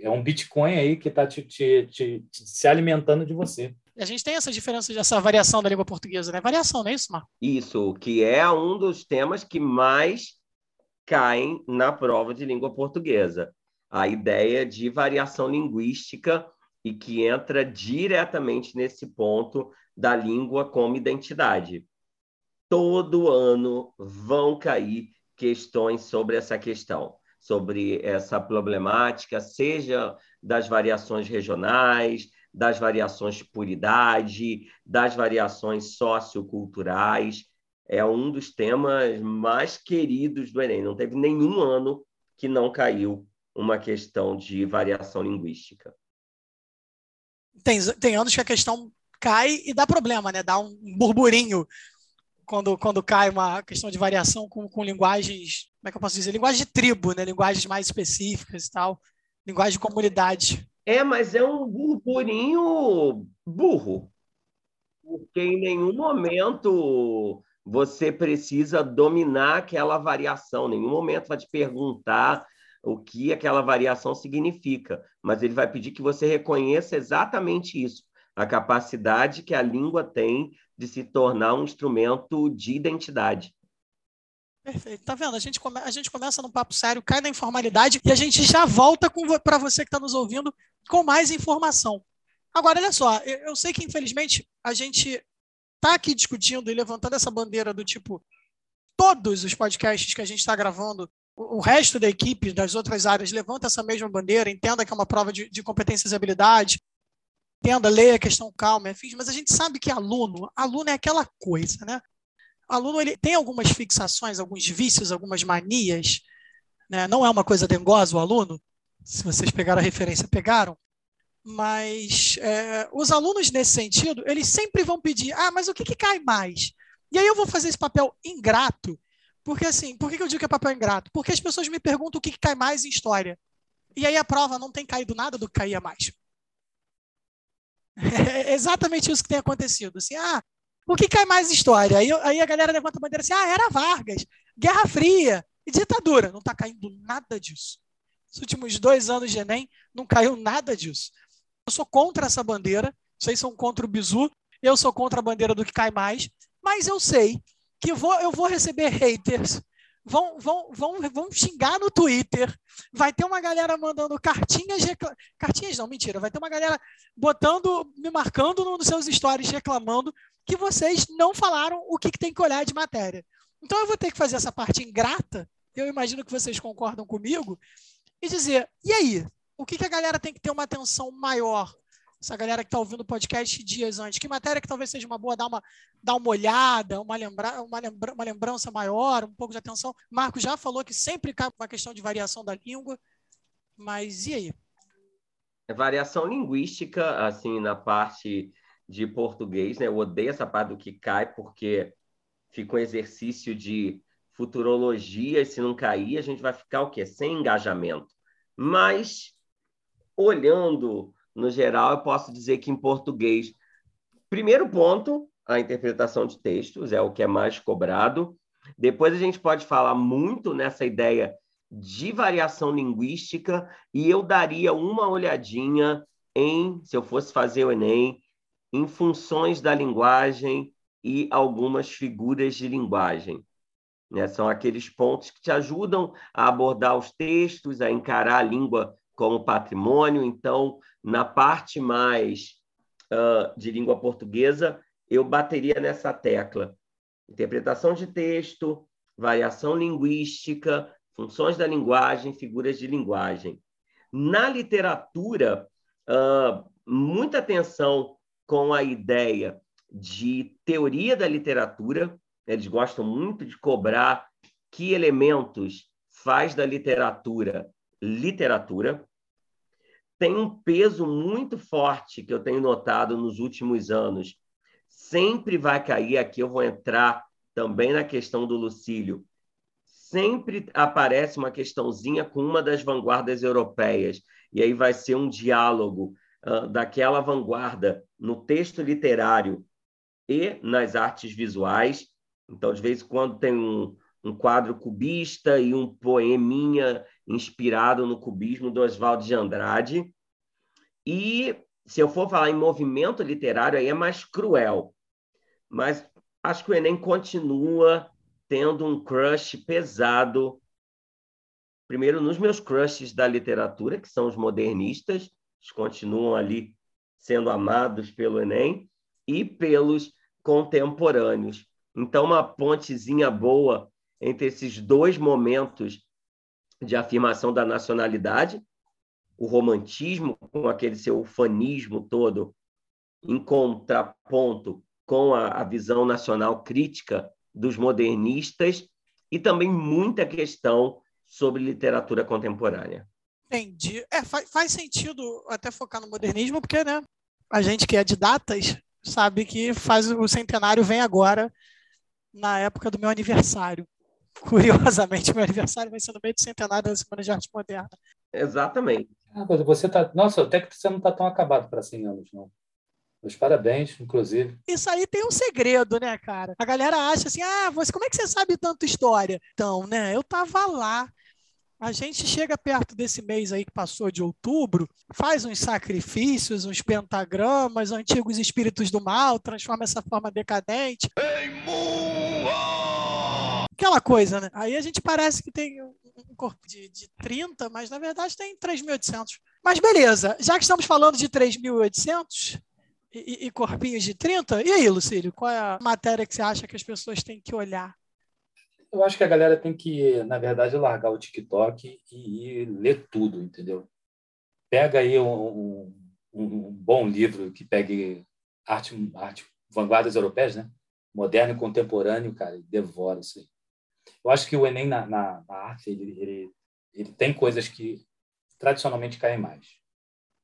É um Bitcoin aí que está te, te, te, se alimentando de você. A gente tem essa diferença, essa variação da língua portuguesa, né? Variação, não é isso, Marco? Isso, que é um dos temas que mais caem na prova de língua portuguesa a ideia de variação linguística e que entra diretamente nesse ponto da língua como identidade. Todo ano vão cair questões sobre essa questão, sobre essa problemática, seja das variações regionais, das variações por idade, das variações socioculturais. É um dos temas mais queridos do Enem. Não teve nenhum ano que não caiu uma questão de variação linguística. tem, tem anos que a questão cai e dá problema, né? Dá um burburinho quando, quando cai uma questão de variação com, com linguagens, como é que eu posso dizer? Linguagem de tribo, né? Linguagens mais específicas e tal, linguagem de comunidade. É, mas é um burburinho burro, porque em nenhum momento você precisa dominar aquela variação, em nenhum momento vai te perguntar o que aquela variação significa, mas ele vai pedir que você reconheça exatamente isso, a capacidade que a língua tem de se tornar um instrumento de identidade. Perfeito. Tá vendo? A gente, come... a gente começa num papo sério, cai na informalidade e a gente já volta para você que está nos ouvindo com mais informação. Agora, olha só, eu, eu sei que infelizmente a gente está aqui discutindo e levantando essa bandeira do tipo todos os podcasts que a gente está gravando o resto da equipe das outras áreas levanta essa mesma bandeira, entenda que é uma prova de, de competências e habilidade, entenda, leia a questão calma, enfim, mas a gente sabe que aluno, aluno é aquela coisa, né? O aluno ele tem algumas fixações, alguns vícios, algumas manias, né? Não é uma coisa dengosa o aluno, se vocês pegaram a referência, pegaram, mas é, os alunos nesse sentido, eles sempre vão pedir, ah, mas o que, que cai mais? E aí eu vou fazer esse papel ingrato porque assim, por que eu digo que é papel ingrato? Porque as pessoas me perguntam o que, cai mais em história. E aí a prova não tem caído nada do que caía mais. É exatamente isso que tem acontecido. Assim, ah, o que cai mais história? Aí, aí a galera levanta a bandeira assim, ah, era Vargas, Guerra Fria e ditadura. Não está caindo nada disso. Nos últimos dois anos de Enem, não caiu nada disso. Eu sou contra essa bandeira, vocês são contra o bizu, eu sou contra a bandeira do que cai mais, mas eu sei que vou, eu vou receber haters, vão, vão, vão, vão xingar no Twitter, vai ter uma galera mandando cartinhas, recla... cartinhas não, mentira, vai ter uma galera botando, me marcando nos seus stories reclamando que vocês não falaram o que, que tem que olhar de matéria. Então eu vou ter que fazer essa parte ingrata, eu imagino que vocês concordam comigo, e dizer, e aí? O que, que a galera tem que ter uma atenção maior essa galera que está ouvindo o podcast dias antes. Que matéria que talvez seja uma boa dar uma, dar uma olhada, uma, lembra, uma, lembra, uma lembrança maior, um pouco de atenção. Marco já falou que sempre cai uma questão de variação da língua, mas e aí? É variação linguística, assim, na parte de português, né? Eu odeio essa parte do que cai, porque fica um exercício de futurologia, e se não cair, a gente vai ficar o quê? Sem engajamento. Mas, olhando no geral, eu posso dizer que em português, primeiro ponto, a interpretação de textos é o que é mais cobrado. Depois a gente pode falar muito nessa ideia de variação linguística e eu daria uma olhadinha em, se eu fosse fazer o Enem, em funções da linguagem e algumas figuras de linguagem. Né? São aqueles pontos que te ajudam a abordar os textos, a encarar a língua como patrimônio. Então, na parte mais uh, de língua portuguesa, eu bateria nessa tecla. Interpretação de texto, variação linguística, funções da linguagem, figuras de linguagem. Na literatura, uh, muita atenção com a ideia de teoria da literatura. Eles gostam muito de cobrar que elementos faz da literatura literatura tem um peso muito forte que eu tenho notado nos últimos anos. Sempre vai cair, aqui eu vou entrar também na questão do Lucílio. Sempre aparece uma questãozinha com uma das vanguardas europeias, e aí vai ser um diálogo uh, daquela vanguarda no texto literário e nas artes visuais. Então, de vez em quando, tem um, um quadro cubista e um poeminha inspirado no cubismo do Oswald de Andrade. E se eu for falar em movimento literário, aí é mais cruel. Mas acho que o Enem continua tendo um crush pesado. Primeiro, nos meus crushes da literatura, que são os modernistas, eles continuam ali sendo amados pelo Enem, e pelos contemporâneos. Então, uma pontezinha boa entre esses dois momentos de afirmação da nacionalidade, o romantismo com aquele seu ufanismo todo, em contraponto com a, a visão nacional crítica dos modernistas e também muita questão sobre literatura contemporânea. Entendi. É, faz, faz sentido até focar no modernismo, porque, né, a gente que é de datas sabe que faz o centenário vem agora na época do meu aniversário. Curiosamente, meu aniversário vai ser no meio do centenário da Semana de Arte Moderna. Exatamente. Ah, você tá, nossa, até que você não está tão acabado para 100 anos, não. Meus parabéns, inclusive. Isso aí tem um segredo, né, cara? A galera acha assim: ah, você, como é que você sabe tanto história? Então, né, eu tava lá. A gente chega perto desse mês aí que passou de outubro, faz uns sacrifícios, uns pentagramas, antigos espíritos do mal, transforma essa forma decadente. Aquela coisa, né? Aí a gente parece que tem um corpo de, de 30, mas na verdade tem 3.800. Mas beleza, já que estamos falando de 3.800, e, e, corpinhos de 30. E aí, Lucílio, qual é a matéria que você acha que as pessoas têm que olhar? Eu acho que a galera tem que, na verdade, largar o TikTok e, e ler tudo, entendeu? Pega aí um, um, um, bom livro que pegue arte, arte vanguardas europeias, né? Moderno e contemporâneo, cara, devora isso aí. Eu acho que o Enem na, na, na arte ele, ele, ele tem coisas que tradicionalmente caem mais.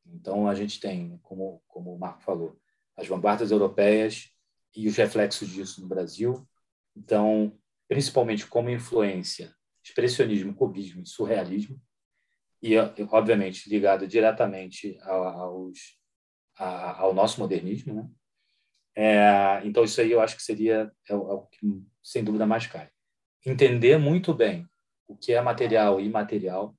Então, a gente tem, como, como o Marco falou, as vanguardas europeias e os reflexos disso no Brasil. Então, principalmente como influência, expressionismo, cubismo e surrealismo, e, obviamente, ligado diretamente aos, ao nosso modernismo. Né? É, então, isso aí eu acho que seria é é o que, sem dúvida, mais cai. Entender muito bem o que é material e imaterial,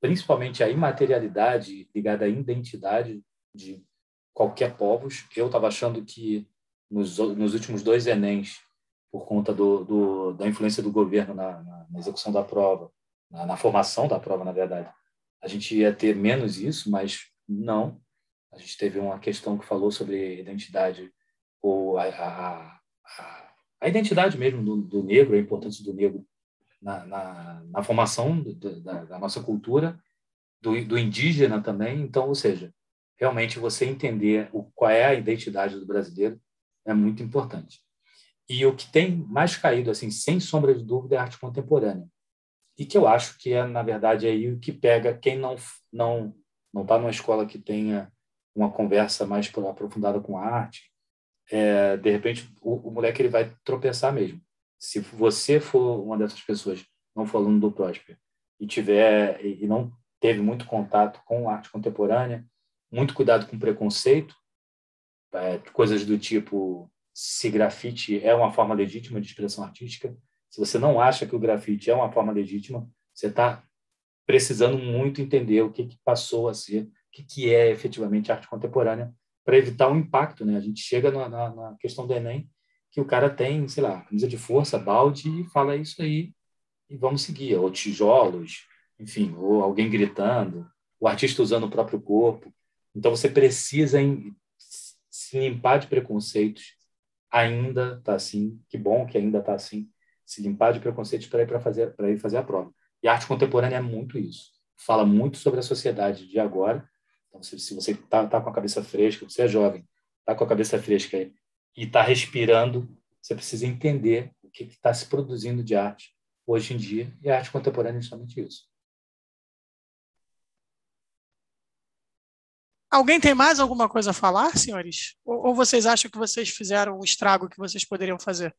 principalmente a imaterialidade ligada à identidade de qualquer povos. Eu estava achando que nos, nos últimos dois Enems, por conta do, do da influência do governo na, na, na execução da prova, na, na, formação da prova, na verdade, a gente ia ter menos isso, mas não. A gente teve uma questão que falou sobre identidade ou a, a, a, a identidade mesmo do, do negro, a importância do negro na, na, na formação do, da, da, nossa cultura, do, do, indígena também. Então, ou seja, realmente você entender o, qual é a identidade do brasileiro é muito importante. E o que tem mais caído, assim, sem sombra de dúvida, é a arte contemporânea. E que eu acho que é, na verdade, aí o que pega quem não não não está numa escola que tenha uma conversa mais aprofundada com a arte, é, de repente o, o moleque ele vai tropeçar mesmo se você for uma dessas pessoas, não for aluno do Prosper, e tiver e não teve muito contato com arte contemporânea, muito cuidado com preconceito, é, coisas do tipo se grafite é uma forma legítima de expressão artística. Se você não acha que o grafite é uma forma legítima, você está precisando muito entender o que, que passou a ser, o que, que é efetivamente arte contemporânea, para evitar um impacto. Né? A gente chega na, na, na questão do Enem que o cara tem, sei lá, camisa de força, balde, e fala isso aí e vamos seguir. Ou tijolos, enfim, ou alguém gritando, o artista usando o próprio corpo. Então você precisa em, se limpar de preconceitos. Ainda está assim, que bom que ainda está assim. Se limpar de preconceitos para ir para fazer para ir fazer a prova. E a arte contemporânea é muito isso. Fala muito sobre a sociedade de agora. Então, se, se você está tá com a cabeça fresca, você é jovem, está com a cabeça fresca e está respirando, você precisa entender o que está se produzindo de arte hoje em dia, e a arte contemporânea é justamente isso. Alguém tem mais alguma coisa a falar, senhores? Ou, ou vocês acham que vocês fizeram o estrago que vocês poderiam fazer?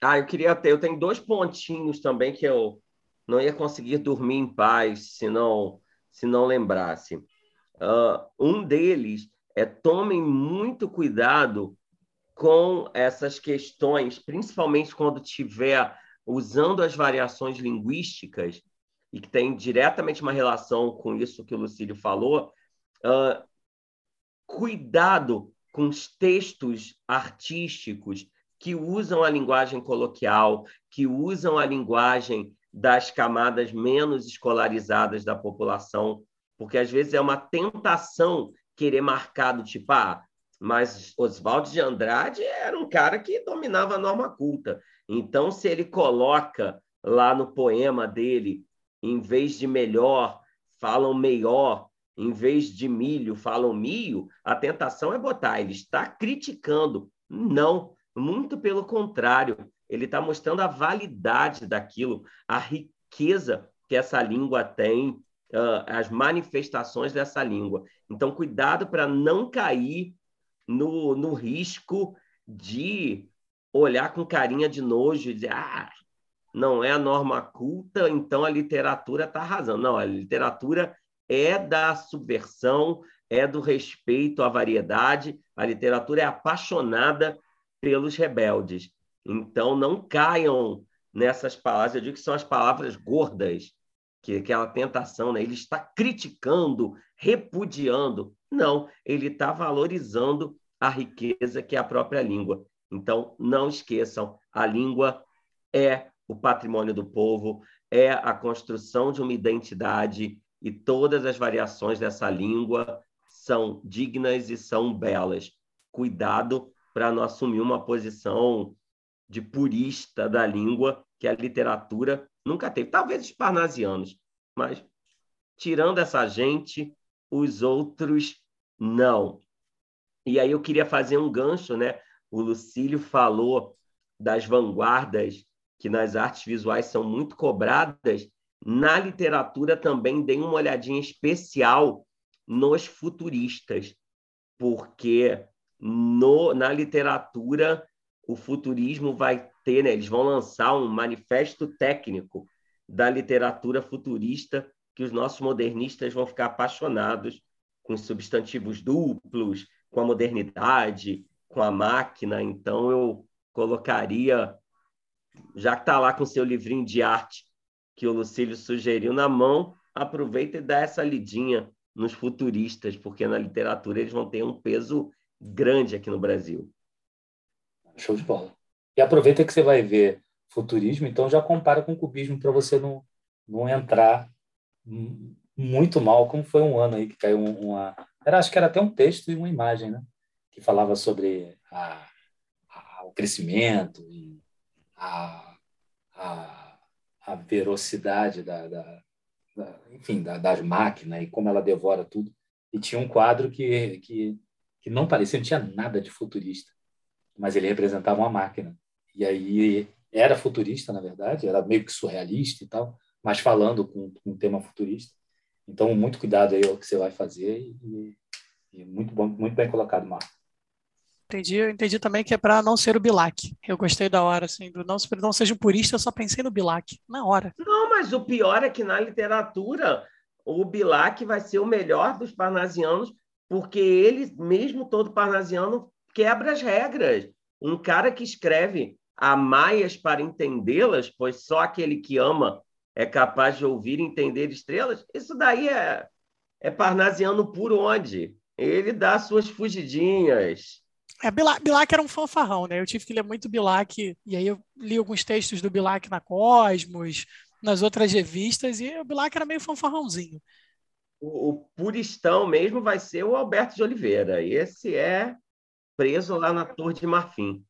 Ah, eu queria ter. Eu tenho dois pontinhos também que eu não ia conseguir dormir em paz se não, se não lembrasse. Uh, um deles é tomem muito cuidado com essas questões, principalmente quando tiver usando as variações linguísticas e que tem diretamente uma relação com isso que o Lucílio falou, uh, cuidado com os textos artísticos que usam a linguagem coloquial, que usam a linguagem das camadas menos escolarizadas da população, porque às vezes é uma tentação querer marcar do tipo, ah, mas Oswaldo de Andrade era um cara que dominava a norma culta. Então, se ele coloca lá no poema dele, em vez de melhor, falam melhor, em vez de milho, falam milho, a tentação é botar, ele está criticando. Não, muito pelo contrário, ele está mostrando a validade daquilo, a riqueza que essa língua tem, uh, as manifestações dessa língua. Então, cuidado para não cair no, no risco de olhar com carinha de nojo e dizer, ah, não é a norma culta, então a literatura está arrasando. Não, a literatura é da subversão, é do respeito à variedade, a literatura é apaixonada pelos rebeldes. Então, não caiam nessas palavras, eu digo que são as palavras gordas, que aquela tentação, né? ele está criticando, repudiando. Não, ele está valorizando a riqueza que é a própria língua. Então, não esqueçam, a língua é o patrimônio do povo, é a construção de uma identidade e todas as variações dessa língua são dignas e são belas. Cuidado para não assumir uma posição de purista da língua que a literatura nunca teve. Talvez os parnasianos, mas tirando essa gente, os outros não. E aí eu queria fazer um gancho, né? O Lucílio falou das vanguardas que nas artes visuais são muito cobradas. Na literatura também dei uma olhadinha especial nos futuristas, porque no, na literatura o futurismo vai ter, né, eles vão lançar um manifesto técnico da literatura futurista que os nossos modernistas vão ficar apaixonados com os substantivos duplos, com a modernidade, com a máquina. Então eu colocaria, já que está lá com seu livrinho de arte que o Lucílio sugeriu na mão, aproveita e dá essa lidinha nos futuristas, porque na literatura eles vão ter um peso grande aqui no Brasil. Show de bola. E aproveita que você vai ver futurismo, então já compara com cubismo para você não, não entrar muito mal, como foi um ano aí que caiu uma. Era, acho que era até um texto e uma imagem, né? Que falava sobre a, a, o crescimento e a, a, a velocidade da, da, da enfim, da, das máquinas e como ela devora tudo. E tinha um quadro que, que, que não parecia, não tinha nada de futurista, mas ele representava uma máquina. E aí era futurista, na verdade, era meio que surrealista e tal, mas falando com, com um tema futurista. Então, muito cuidado aí ao que você vai fazer e, e muito bom, muito bem colocado, Marco. Entendi, eu entendi também que é para não ser o Bilac. Eu gostei da hora, assim, do não, não seja um purista, eu só pensei no Bilac, na hora. Não, mas o pior é que na literatura o Bilac vai ser o melhor dos parnasianos, porque ele, mesmo todo parnasiano, quebra as regras. Um cara que escreve a maias para entendê-las, pois só aquele que ama é capaz de ouvir e entender estrelas, isso daí é, é parnasiano por onde? Ele dá suas fugidinhas. É, Bilac, Bilac era um fanfarrão, né? Eu tive que ler muito Bilac, e aí eu li alguns textos do Bilac na Cosmos, nas outras revistas, e o Bilac era meio fanfarrãozinho. O, o puristão mesmo vai ser o Alberto de Oliveira. Esse é preso lá na Torre de Marfim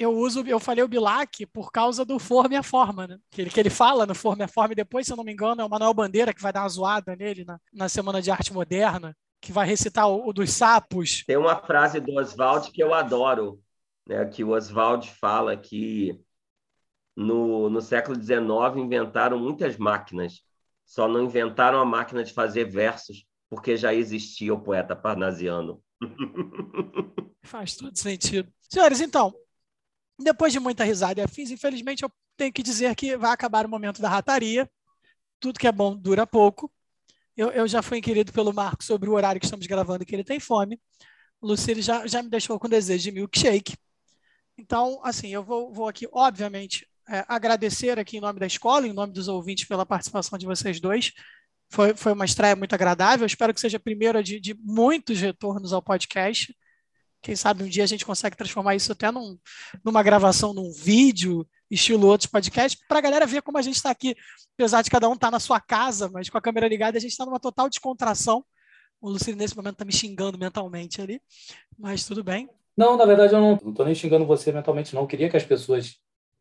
eu uso, eu falei o Bilac por causa do Forma e a Forma, né? Que ele, que ele fala no Forma e a Forma, e depois, se eu não me engano, é o Manuel Bandeira que vai dar uma zoada nele na, na Semana de Arte Moderna, que vai recitar o, o dos sapos. Tem uma frase do Oswald que eu adoro, né? Que o Oswald fala que no, no século XIX inventaram muitas máquinas, só não inventaram a máquina de fazer versos, porque já existia o poeta parnasiano. Faz todo sentido. Senhores, então, depois de muita risada e afins, infelizmente eu tenho que dizer que vai acabar o momento da rataria. Tudo que é bom dura pouco. Eu, eu já fui inquirido pelo Marco sobre o horário que estamos gravando e que ele tem fome. Lucílio já, já me deixou com desejo de milkshake. Então, assim, eu vou, vou aqui, obviamente, é, agradecer aqui em nome da escola, em nome dos ouvintes, pela participação de vocês dois. Foi, foi uma estreia muito agradável. Espero que seja a primeira de, de muitos retornos ao podcast. Quem sabe um dia a gente consegue transformar isso até num, numa gravação, num vídeo, estilo outros podcasts, para a galera ver como a gente está aqui, apesar de cada um estar tá na sua casa, mas com a câmera ligada, a gente está numa total descontração. O Lucino, nesse momento, está me xingando mentalmente ali, mas tudo bem. Não, na verdade, eu não estou nem xingando você mentalmente, não. Eu queria que as pessoas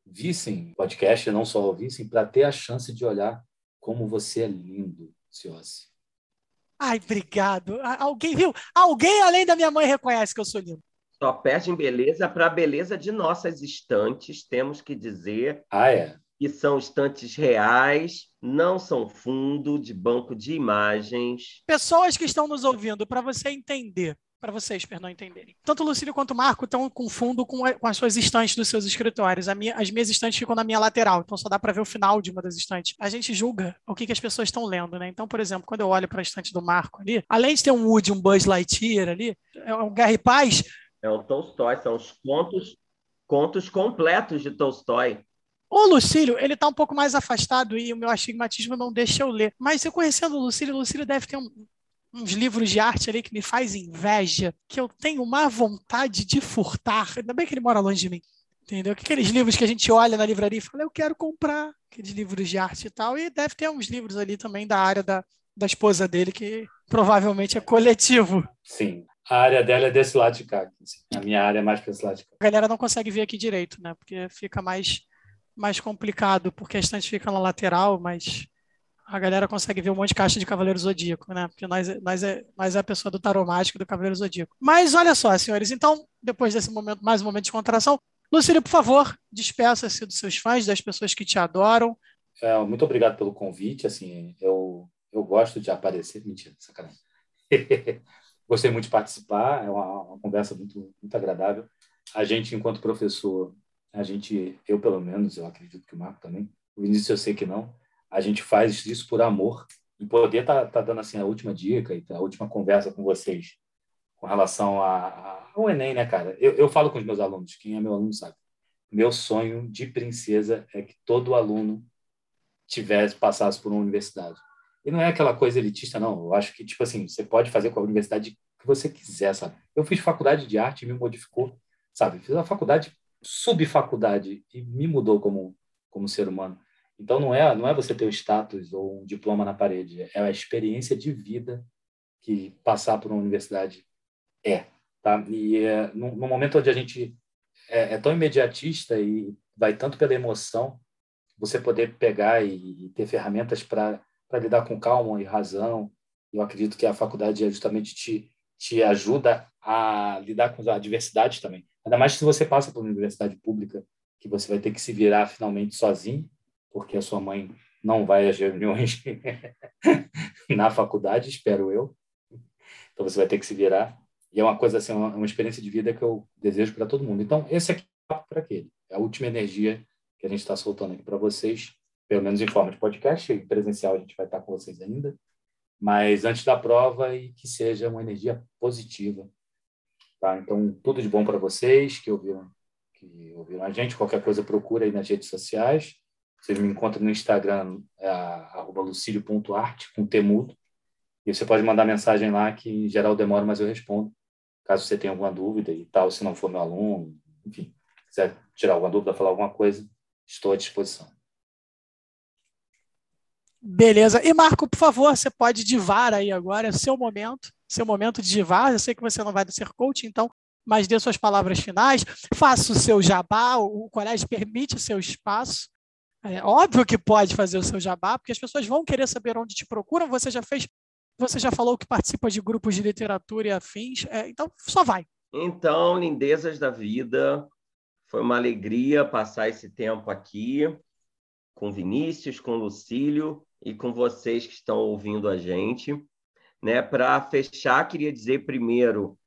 vissem o podcast, não só ouvissem, para ter a chance de olhar como você é lindo, Ai, obrigado. Alguém viu? Alguém além da minha mãe reconhece que eu sou lindo. Só perde em beleza para a beleza de nossas estantes, temos que dizer. Ah, é? e são estantes reais, não são fundo de banco de imagens. Pessoas que estão nos ouvindo, para você entender, para vocês, perdão, entenderem. Tanto o Lucílio quanto o Marco estão com fundo com, com as suas estantes dos seus escritórios. Minha, as minhas estantes ficam na minha lateral, então só dá para ver o final de uma das estantes. A gente julga o que, que as pessoas estão lendo, né? Então, por exemplo, quando eu olho para a estante do Marco ali, além de ter um Woody, um Buzz Lightyear ali, é um Guerra e Paz. É o Tolstói, são os contos, contos completos de Tolstói. O Lucílio, ele está um pouco mais afastado e o meu astigmatismo não deixa eu ler. Mas eu conhecendo o Lucílio, o Lucílio deve ter um, uns livros de arte ali que me faz inveja, que eu tenho uma vontade de furtar. Ainda bem que ele mora longe de mim. Entendeu? Aqueles livros que a gente olha na livraria e fala, eu quero comprar aqueles livros de arte e tal. E deve ter uns livros ali também da área da, da esposa dele, que provavelmente é coletivo. Sim. A área dela é desse lado de cá. A minha área é mais para esse lado de cá. A galera não consegue ver aqui direito, né? Porque fica mais mais complicado, porque a estante fica na lateral, mas a galera consegue ver um monte de caixa de Cavaleiro Zodíaco, né? Porque nós, nós, é, nós é a pessoa do tarot mágico do Cavaleiro Zodíaco. Mas olha só, senhores, então, depois desse momento, mais um momento de contração, Lucílio, por favor, despeça-se dos seus fãs, das pessoas que te adoram. É, muito obrigado pelo convite, assim, eu, eu gosto de aparecer, mentira, sacanagem. Gostei muito de participar, é uma, uma conversa muito, muito agradável. A gente, enquanto professor, a gente, eu pelo menos, eu acredito que o Marco também, o Vinícius eu sei que não, a gente faz isso por amor e poder estar tá, tá dando assim a última dica e a última conversa com vocês com relação a, a, ao Enem, né, cara? Eu, eu falo com os meus alunos, quem é meu aluno sabe. Meu sonho de princesa é que todo aluno tivesse passasse por uma universidade. E não é aquela coisa elitista, não. Eu acho que, tipo assim, você pode fazer com a universidade que você quiser, sabe? Eu fiz faculdade de arte e me modificou, sabe? Fiz uma faculdade subfaculdade e me mudou como como ser humano. Então não é não é você ter o status ou um diploma na parede, é a experiência de vida que passar por uma universidade é, tá? E é, no, no momento onde a gente é, é, tão imediatista e vai tanto pela emoção, você poder pegar e, e ter ferramentas para lidar com calma e razão. Eu acredito que a faculdade é justamente te te ajuda a lidar com a diversidade também. Ainda mais se você passa por uma universidade pública, que você vai ter que se virar finalmente sozinho, porque a sua mãe não vai às reuniões na faculdade, espero eu. Então você vai ter que se virar. E é uma coisa assim, uma, uma experiência de vida que eu desejo para todo mundo. Então, esse aqui é para aquele. É a última energia que a gente está soltando aqui para vocês, pelo menos em forma de podcast, presencial a gente vai estar com vocês ainda mas antes da prova e que seja uma energia positiva. Tá? Então, tudo de bom para vocês que ouviram, que ouviram a gente. Qualquer coisa, procura aí nas redes sociais. Vocês me encontram no Instagram, é, com temudo. E você pode mandar mensagem lá, que em geral demora, mas eu respondo. Caso você tenha alguma dúvida e tal, se não for meu aluno, enfim, quiser tirar alguma dúvida, falar alguma coisa, estou à disposição. Beleza. E Marco, por favor, você pode divar aí agora, é seu momento, seu momento de divar. Eu sei que você não vai ser coach, então, mas dê suas palavras finais, faça o seu jabá, o colégio permite o seu espaço. É óbvio que pode fazer o seu jabá, porque as pessoas vão querer saber onde te procuram. Você já fez, você já falou que participa de grupos de literatura e afins, é, então só vai. Então, lindezas da vida, foi uma alegria passar esse tempo aqui com Vinícius, com Lucílio e com vocês que estão ouvindo a gente. Né? Para fechar, queria dizer primeiro,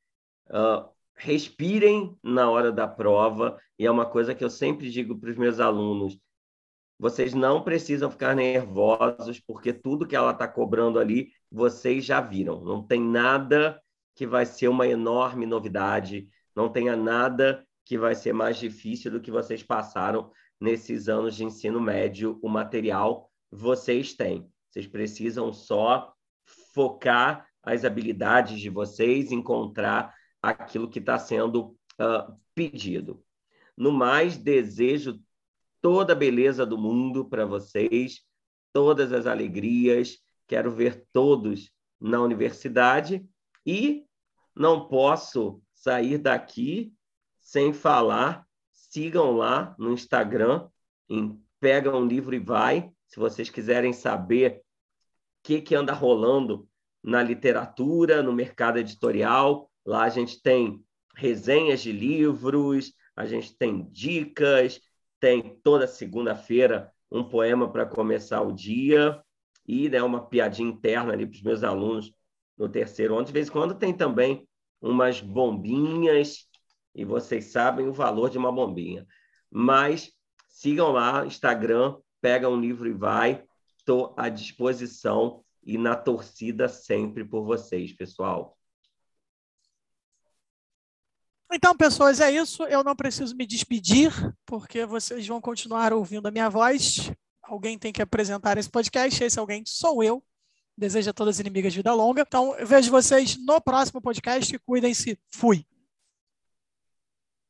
uh, respirem na hora da prova, e é uma coisa que eu sempre digo para os meus alunos, vocês não precisam ficar nervosos, porque tudo que ela está cobrando ali, vocês já viram. Não tem nada que vai ser uma enorme novidade, não tenha nada que vai ser mais difícil do que vocês passaram nesses anos de ensino médio. O material vocês têm. Vocês precisam só focar as habilidades de vocês, encontrar aquilo que está sendo uh, pedido. No mais, desejo toda a beleza do mundo para vocês, todas as alegrias. Quero ver todos na universidade e não posso sair daqui sem falar. Sigam lá no Instagram, em Pega um Livro e Vai, se vocês quiserem saber o que, que anda rolando na literatura, no mercado editorial, lá a gente tem resenhas de livros, a gente tem dicas, tem toda segunda-feira um poema para começar o dia e né, uma piadinha interna ali para os meus alunos no terceiro ano. De vez em quando tem também umas bombinhas, e vocês sabem o valor de uma bombinha. Mas sigam lá, Instagram, pega um livro e vai. Estou à disposição e na torcida sempre por vocês, pessoal. Então, pessoas, é isso. Eu não preciso me despedir, porque vocês vão continuar ouvindo a minha voz. Alguém tem que apresentar esse podcast. Esse alguém sou eu. Desejo a todas as inimigas vida longa. Então, vejo vocês no próximo podcast. Cuidem-se. Fui.